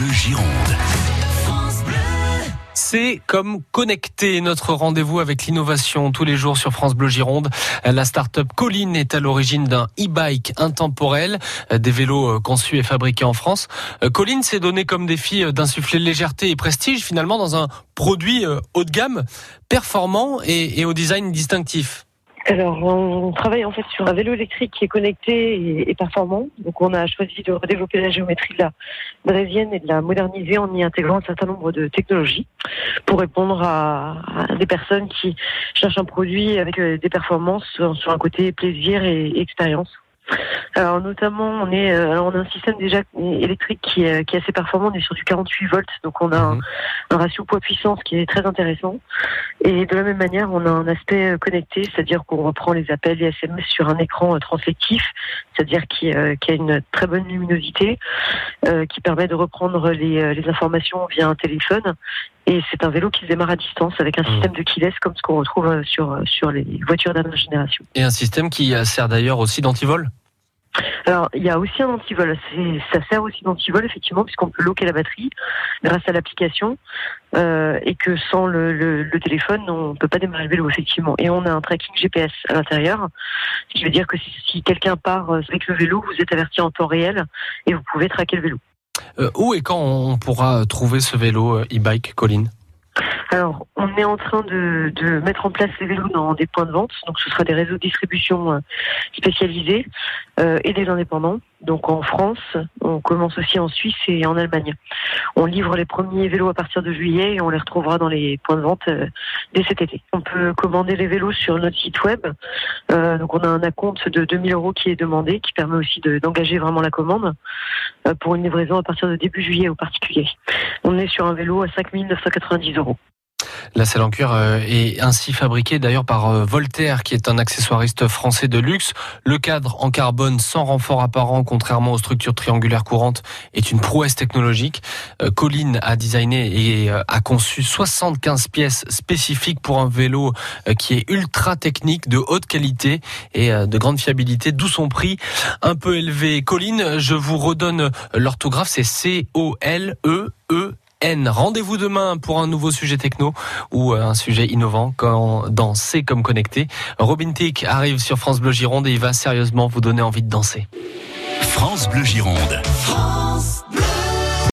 Bleu Gironde. C'est comme connecter notre rendez-vous avec l'innovation tous les jours sur France Bleu Gironde. La start-up Colline est à l'origine d'un e-bike intemporel, des vélos conçus et fabriqués en France. Colline s'est donné comme défi d'insuffler légèreté et prestige finalement dans un produit haut de gamme, performant et, au design distinctif. Alors, on travaille en fait sur un vélo électrique qui est connecté et, performant. Donc, on a choisi de redévelopper la géométrie de la brésienne et de la moderniser en y intégrant un certain nombre de technologies pour répondre à, des personnes qui cherchent un produit avec euh, des performances sur un côté plaisir et expérience. Alors notamment, on est, euh, on a un système déjà électrique qui est, qui est, assez performant. On est sur du 48 volts, donc on a un, mhm. un, ratio poids-puissance qui est très intéressant. Et de la même manière, on a un aspect euh, connecté, c'est-à-dire qu'on reprend les appels les SMS sur un écran euh, translectif, c'est-à-dire qui, qui, a une très bonne luminosité, qui permet de reprendre les, les informations via un téléphone. Et c'est un vélo qui se démarre à distance avec un mhm. système de keyless comme ce qu'on retrouve sur, sur les voitures dernière génération. Et un système qui sert d'ailleurs aussi d'antivol? Alors, il y a aussi un antivol. Ça sert aussi d'antivol, effectivement, puisqu'on peut loquer la batterie grâce à l'application euh, et que sans le, téléphone, on ne peut pas démarrer le vélo, effectivement. Et on a un tracking GPS à l'intérieur, ce qui veut dire que si, quelqu'un part euh, avec le vélo, vous êtes averti en temps réel et vous pouvez traquer le vélo. Euh, où et quand on pourra trouver ce vélo e-bike, Colline alors, on est en train de, mettre en place les vélos dans des points de vente. Donc, ce sera des réseaux de distribution euh, spécialisés euh, et des indépendants. Donc, en France, on commence aussi en Suisse et en Allemagne. On livre les premiers vélos à partir de juillet et on les retrouvera dans les points de vente euh, dès cet été. On peut commander les vélos sur notre site web. Euh, donc, on a un acompte de 2000 euros qui est demandé, qui permet aussi d'engager vraiment la commande euh, pour une livraison à partir de début juillet au particulier. On est sur un vélo à 5990 euros. La selle en cuir euh, est ainsi fabriquée d'ailleurs par euh, Voltaire, qui est un accessoiriste français de luxe. Le cadre en carbone sans renfort apparent, contrairement aux structures triangulaires courantes, est une prouesse technologique. Euh, Colline a designé et a conçu 75 pièces spécifiques pour un vélo qui est ultra technique, de haute qualité et de grande fiabilité, d'où son prix un peu élevé. Colline, je vous redonne l'orthographe, c'est C-O-L-E-E N. Rendez-vous demain pour un nouveau sujet techno ou euh, un sujet innovant quand dans C'est comme connecté. Robin Tick arrive sur France Bleu Gironde et il va sérieusement vous donner envie de danser. France Bleu Gironde. France Bleu.